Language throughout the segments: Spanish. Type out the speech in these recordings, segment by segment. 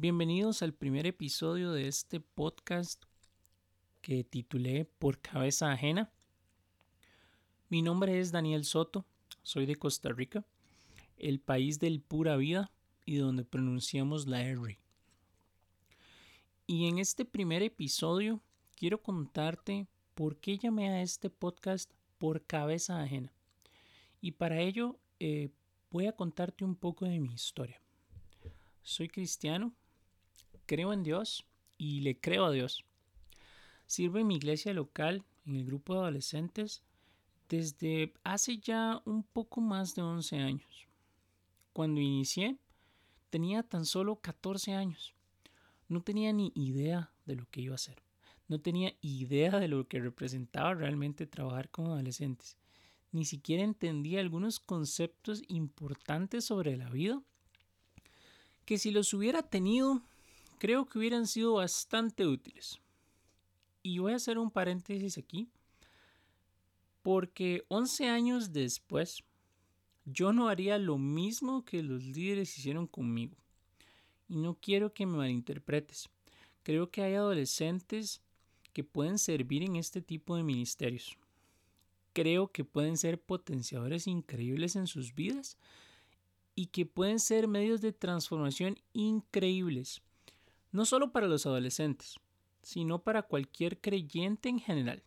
Bienvenidos al primer episodio de este podcast que titulé Por cabeza ajena. Mi nombre es Daniel Soto, soy de Costa Rica, el país del pura vida y donde pronunciamos la R. Y en este primer episodio quiero contarte por qué llamé a este podcast Por cabeza ajena. Y para ello eh, voy a contarte un poco de mi historia. Soy cristiano, creo en Dios y le creo a Dios. Sirvo en mi iglesia local, en el grupo de adolescentes, desde hace ya un poco más de 11 años. Cuando inicié, tenía tan solo 14 años. No tenía ni idea de lo que iba a hacer. No tenía idea de lo que representaba realmente trabajar con adolescentes. Ni siquiera entendía algunos conceptos importantes sobre la vida que si los hubiera tenido creo que hubieran sido bastante útiles. Y voy a hacer un paréntesis aquí, porque 11 años después, yo no haría lo mismo que los líderes hicieron conmigo. Y no quiero que me malinterpretes. Creo que hay adolescentes que pueden servir en este tipo de ministerios. Creo que pueden ser potenciadores increíbles en sus vidas y que pueden ser medios de transformación increíbles no solo para los adolescentes, sino para cualquier creyente en general.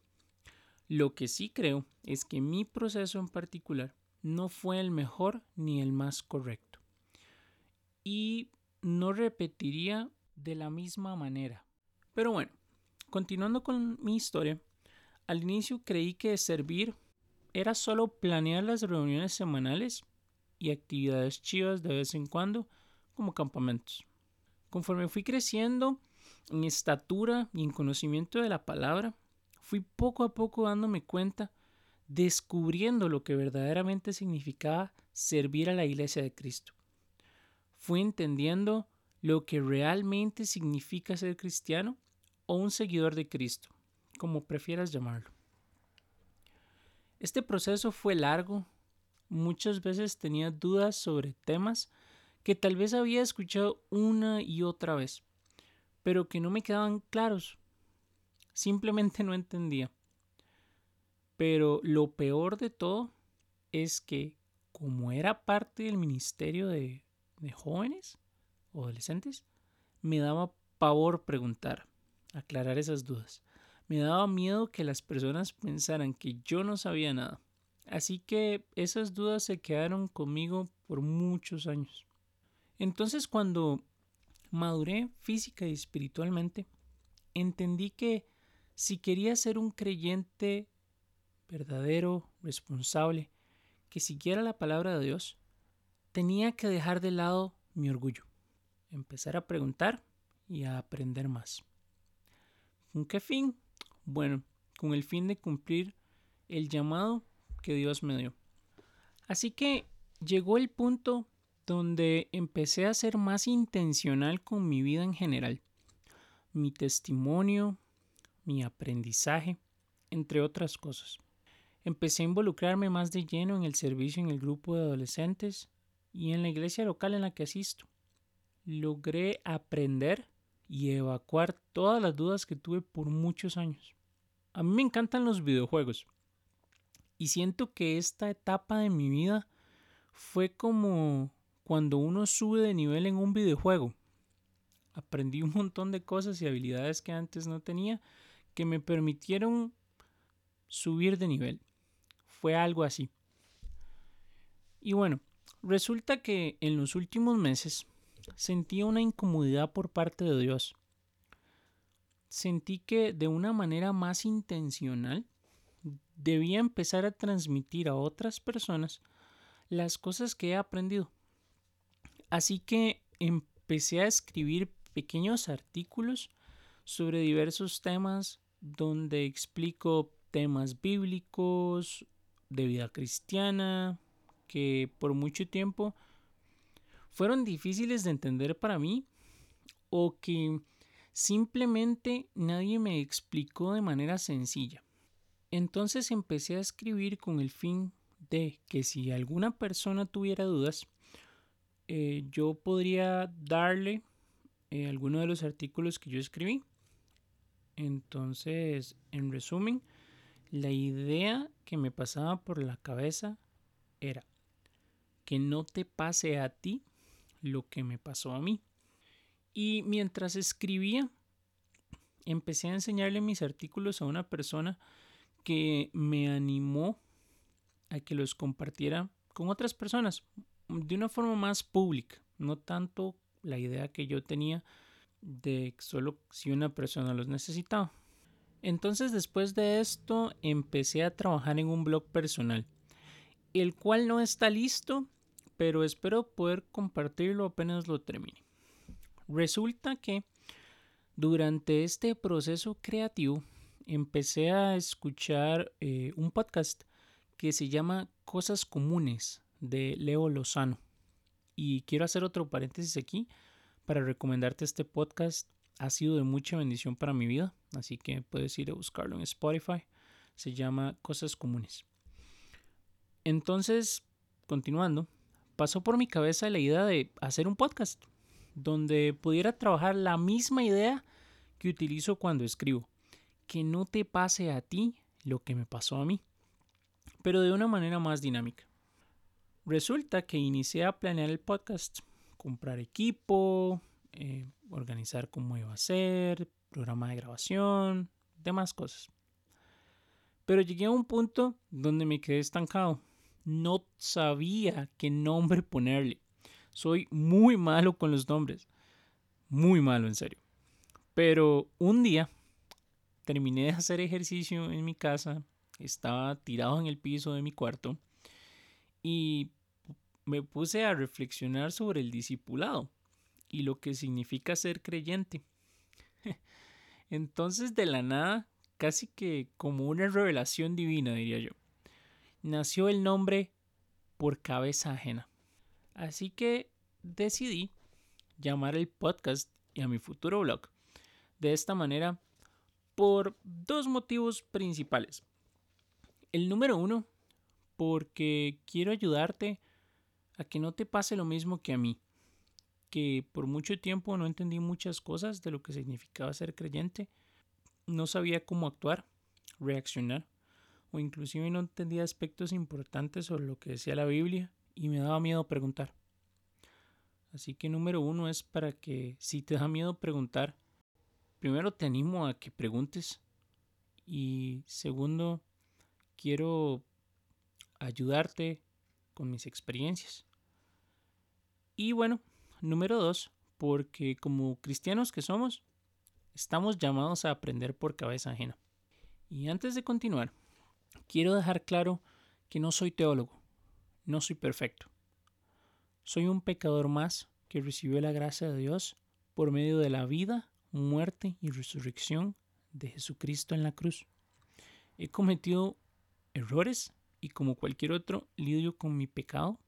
Lo que sí creo es que mi proceso en particular no fue el mejor ni el más correcto. Y no repetiría de la misma manera. Pero bueno, continuando con mi historia, al inicio creí que servir era solo planear las reuniones semanales y actividades chivas de vez en cuando como campamentos. Conforme fui creciendo en estatura y en conocimiento de la palabra, fui poco a poco dándome cuenta, descubriendo lo que verdaderamente significaba servir a la iglesia de Cristo. Fui entendiendo lo que realmente significa ser cristiano o un seguidor de Cristo, como prefieras llamarlo. Este proceso fue largo, muchas veces tenía dudas sobre temas que tal vez había escuchado una y otra vez, pero que no me quedaban claros. Simplemente no entendía. Pero lo peor de todo es que como era parte del ministerio de, jóvenes o adolescentes, me daba pavor preguntar, aclarar esas dudas. Me daba miedo que las personas pensaran que yo no sabía nada. Así que esas dudas se quedaron conmigo por muchos años. Entonces cuando maduré física y espiritualmente, entendí que si quería ser un creyente verdadero, responsable, que siguiera la palabra de Dios, tenía que dejar de lado mi orgullo, empezar a preguntar y a aprender más. ¿Con qué fin? Bueno, con el fin de cumplir el llamado que Dios me dio. Así que llegó el punto donde empecé a ser más intencional con mi vida en general, mi testimonio, mi aprendizaje, entre otras cosas. Empecé a involucrarme más de lleno en el servicio en el grupo de adolescentes y en la iglesia local en la que asisto. Logré aprender y evacuar todas las dudas que tuve por muchos años. A mí me encantan los videojuegos y siento que esta etapa de mi vida fue como cuando uno sube de nivel en un videojuego. Aprendí un montón de cosas y habilidades que antes no tenía que me permitieron subir de nivel. Fue algo así. Y bueno, resulta que en los últimos meses sentí una incomodidad por parte de Dios. Sentí que de una manera más intencional debía empezar a transmitir a otras personas las cosas que he aprendido. Así que empecé a escribir pequeños artículos sobre diversos temas donde explico temas bíblicos, de vida cristiana, que por mucho tiempo fueron difíciles de entender para mí o que simplemente nadie me explicó de manera sencilla. Entonces empecé a escribir con el fin de que si alguna persona tuviera dudas, eh, yo podría darle eh, alguno de los artículos que yo escribí. Entonces, en resumen, la idea que me pasaba por la cabeza era que no te pase a ti lo que me pasó a mí. Y mientras escribía, empecé a enseñarle mis artículos a una persona que me animó a que los compartiera con otras personas de una forma más pública, no tanto la idea que yo tenía de solo si una persona los necesitaba. Entonces después de esto empecé a trabajar en un blog personal, el cual no está listo, pero espero poder compartirlo apenas lo termine. Resulta que durante este proceso creativo empecé a escuchar eh, un podcast que se llama Cosas Comunes de Leo Lozano. Y quiero hacer otro paréntesis aquí para recomendarte este podcast. Ha sido de mucha bendición para mi vida, así que puedes ir a buscarlo en Spotify. Se llama Cosas Comunes. Entonces, continuando, pasó por mi cabeza la idea de hacer un podcast donde pudiera trabajar la misma idea que utilizo cuando escribo. Que no te pase a ti lo que me pasó a mí, pero de una manera más dinámica. Resulta que inicié a planear el podcast, comprar equipo, eh, organizar cómo iba a ser, programa de grabación, demás cosas. Pero llegué a un punto donde me quedé estancado. No sabía qué nombre ponerle. Soy muy malo con los nombres. Muy malo, en serio. Pero un día terminé de hacer ejercicio en mi casa. Estaba tirado en el piso de mi cuarto y me puse a reflexionar sobre el discipulado y lo que significa ser creyente. Entonces de la nada, casi que como una revelación divina, diría yo, nació el nombre por cabeza ajena. Así que decidí llamar el podcast y a mi futuro blog de esta manera por dos motivos principales. El número uno porque quiero ayudarte a que no te pase lo mismo que a mí, que por mucho tiempo no entendí muchas cosas de lo que significaba ser creyente, no sabía cómo actuar, reaccionar, o inclusive no entendía aspectos importantes sobre lo que decía la Biblia y me daba miedo preguntar. Así que número uno es para que si te da miedo preguntar, primero te animo a que preguntes y segundo, quiero ayudarte con mis experiencias. Y bueno, número dos, porque como cristianos que somos, estamos llamados a aprender por cabeza ajena. Y antes de continuar, quiero dejar claro que no soy teólogo, no soy perfecto. Soy un pecador más que recibió la gracia de Dios por medio de la vida, muerte y resurrección de Jesucristo en la cruz. He cometido errores y como cualquier otro lidio con mi pecado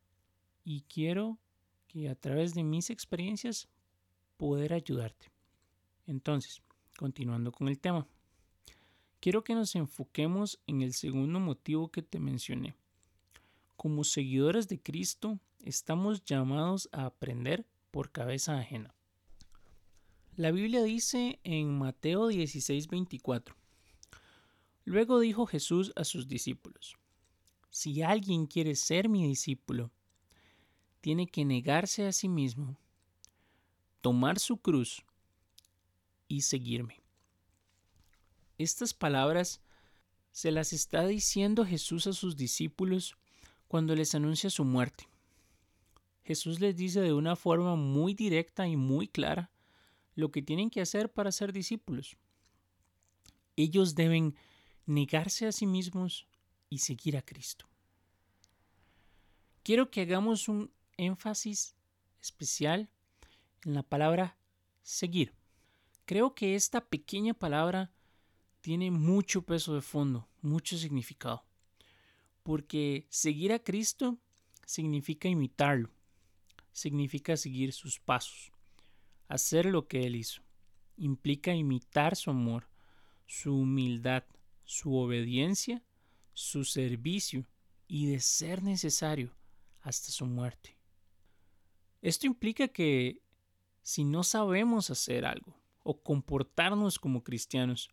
y quiero que a través de mis experiencias poder ayudarte. Entonces, continuando con el tema, quiero que nos enfoquemos en el segundo motivo que te mencioné. Como seguidores de Cristo, estamos llamados a aprender por cabeza ajena. La Biblia dice en Mateo 16:24, Luego dijo Jesús a sus discípulos, si alguien quiere ser mi discípulo, tiene que negarse a sí mismo, tomar su cruz y seguirme. Estas palabras se las está diciendo Jesús a sus discípulos cuando les anuncia su muerte. Jesús les dice de una forma muy directa y muy clara lo que tienen que hacer para ser discípulos. Ellos deben negarse a sí mismos y seguir a Cristo. Quiero que hagamos un énfasis especial en la palabra seguir. Creo que esta pequeña palabra tiene mucho peso de fondo, mucho significado. Porque seguir a Cristo significa imitarlo, significa seguir sus pasos, hacer lo que él hizo. Implica imitar su amor, su humildad, su obediencia, su servicio y, de ser necesario, hasta su muerte. Esto implica que si no sabemos hacer algo o comportarnos como cristianos,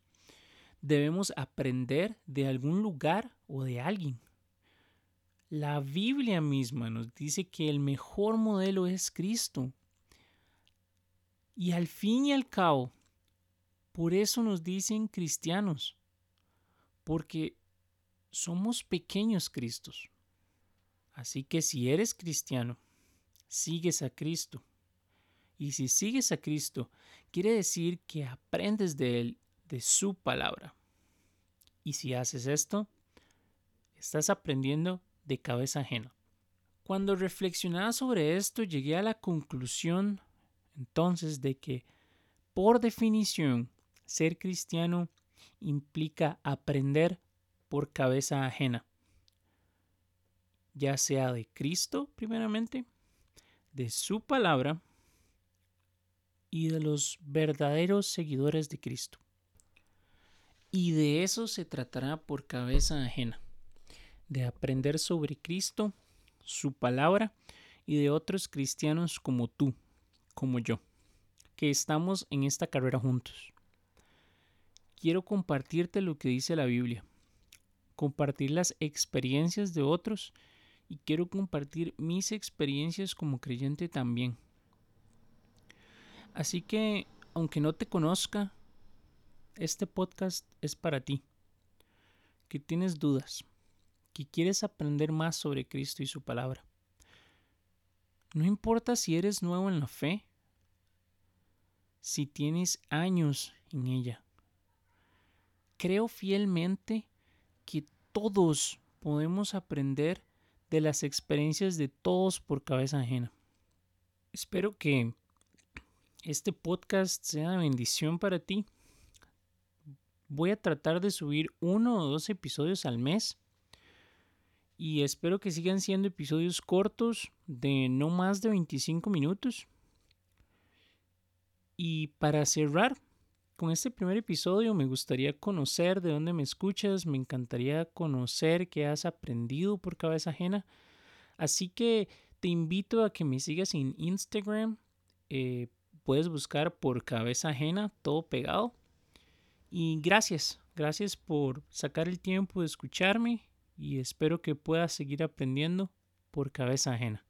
debemos aprender de algún lugar o de alguien. La Biblia misma nos dice que el mejor modelo es Cristo. Y al fin y al cabo, por eso nos dicen cristianos, porque somos pequeños Cristos. Así que si eres cristiano, sigues a Cristo. Y si sigues a Cristo, quiere decir que aprendes de Él, de su palabra. Y si haces esto, estás aprendiendo de cabeza ajena. Cuando reflexionaba sobre esto, llegué a la conclusión entonces de que, por definición, ser cristiano implica aprender por cabeza ajena, ya sea de Cristo primeramente, de su palabra y de los verdaderos seguidores de Cristo. Y de eso se tratará por cabeza ajena, de aprender sobre Cristo, su palabra y de otros cristianos como tú, como yo, que estamos en esta carrera juntos quiero compartirte lo que dice la Biblia, compartir las experiencias de otros y quiero compartir mis experiencias como creyente también. Así que, aunque no te conozca, este podcast es para ti, que tienes dudas, que quieres aprender más sobre Cristo y su palabra. No importa si eres nuevo en la fe, si tienes años en ella creo fielmente que todos podemos aprender de las experiencias de todos por cabeza ajena. Espero que este podcast sea de bendición para ti. Voy a tratar de subir uno o dos episodios al mes. Y espero que sigan siendo episodios cortos de no más de 25 minutos. Y para cerrar, con este primer episodio me gustaría conocer de dónde me escuchas, me encantaría conocer qué has aprendido por cabeza ajena. Así que te invito a que me sigas en Instagram. Eh, puedes buscar por cabeza ajena, todo pegado. Y gracias, gracias por sacar el tiempo de escucharme y espero que puedas seguir aprendiendo por cabeza ajena.